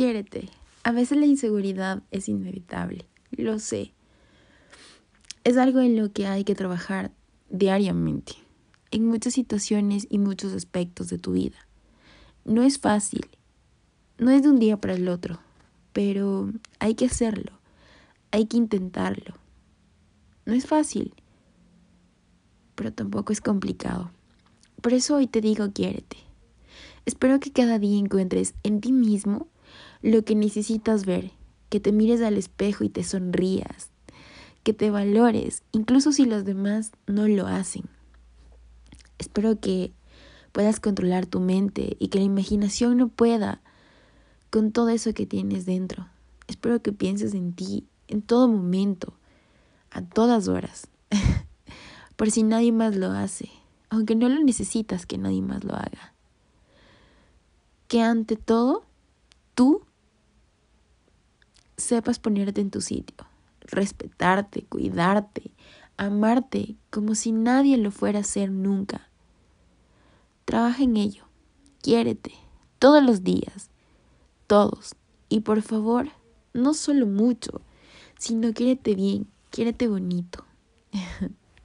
quiérete. A veces la inseguridad es inevitable, lo sé. Es algo en lo que hay que trabajar diariamente, en muchas situaciones y muchos aspectos de tu vida. No es fácil, no es de un día para el otro, pero hay que hacerlo, hay que intentarlo. No es fácil, pero tampoco es complicado. Por eso hoy te digo quiérete. Espero que cada día encuentres en ti mismo lo que necesitas ver, que te mires al espejo y te sonrías, que te valores, incluso si los demás no lo hacen. Espero que puedas controlar tu mente y que la imaginación no pueda con todo eso que tienes dentro. Espero que pienses en ti en todo momento, a todas horas, por si nadie más lo hace, aunque no lo necesitas que nadie más lo haga. Que ante todo, tú sepas ponerte en tu sitio, respetarte, cuidarte, amarte como si nadie lo fuera a hacer nunca. Trabaja en ello, quiérete, todos los días, todos. Y por favor, no solo mucho, sino quiérete bien, quiérete bonito.